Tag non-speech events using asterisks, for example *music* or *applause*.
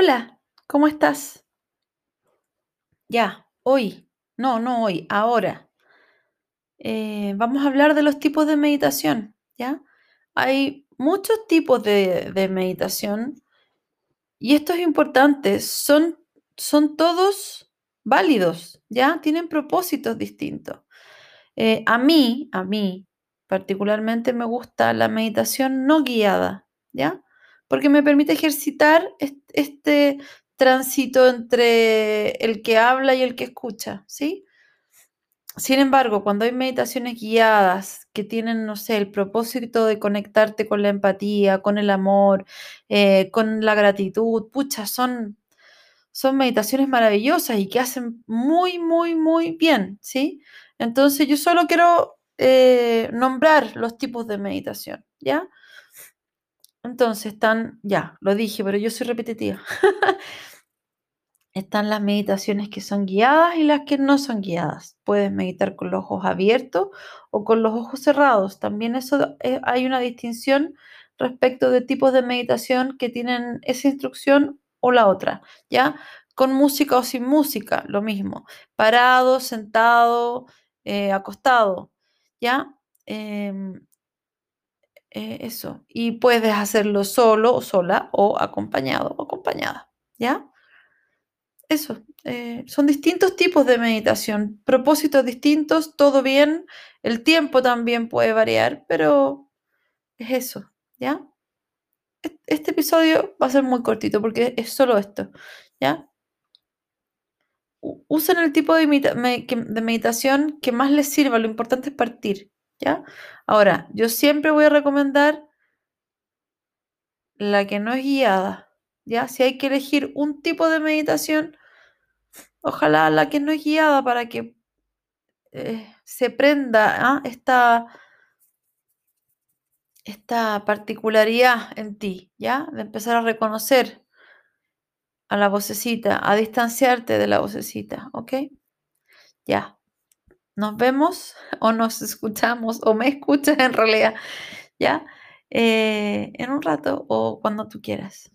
Hola, ¿cómo estás? Ya, hoy, no, no hoy, ahora. Eh, vamos a hablar de los tipos de meditación, ¿ya? Hay muchos tipos de, meditación y esto es importante, son, son todos válidos, ¿ya? Tienen propósitos distintos. Eh, a mí, a mí particularmente me gusta la meditación no guiada, ¿ya? Porque me permite ejercitar est- este tránsito entre el que habla y el que escucha, ¿sí? Sin embargo, cuando hay meditaciones guiadas que tienen, no sé, el propósito de conectarte con la empatía, con el amor, eh, con la gratitud, pucha, son, son meditaciones maravillosas y que hacen muy, muy, muy bien, ¿sí? Entonces yo solo quiero eh, nombrar los tipos de meditación, ¿ya? Entonces están, ya, lo dije, pero yo soy repetitiva. *laughs* Están las meditaciones que son guiadas y las que no son guiadas. Puedes meditar con los ojos abiertos o con los ojos cerrados. También eso eh, hay una distinción respecto de tipos de meditación que tienen esa instrucción o la otra, ¿ya? Con música o sin música, lo mismo. Parado, sentado, eh, acostado, ¿ya? Em, eh, eso. Y puedes hacerlo solo o sola o acompañado o acompañada, ¿ya? Eso, eh, son distintos tipos de meditación, propósitos distintos, todo bien, el tiempo también puede variar, pero es eso, ¿ya? Este episodio va a ser muy cortito porque es solo esto, ¿ya? Usen el tipo de meditación que más les sirva, lo importante es partir, ¿ya? Ahora, yo siempre voy a recomendar la que no es guiada, ¿ya? Si hay que elegir un tipo de meditación, ojalá la que no es guiada para que eh, se prenda ¿ah? esta, esta particularidad en ti, ¿ya? De empezar a reconocer a la vocecita, a distanciarte de la vocecita, ¿ok? Ya. Nos vemos *laughs* o nos escuchamos o me escuchas en realidad, ¿ya? Eh, en un rato o cuando tú quieras.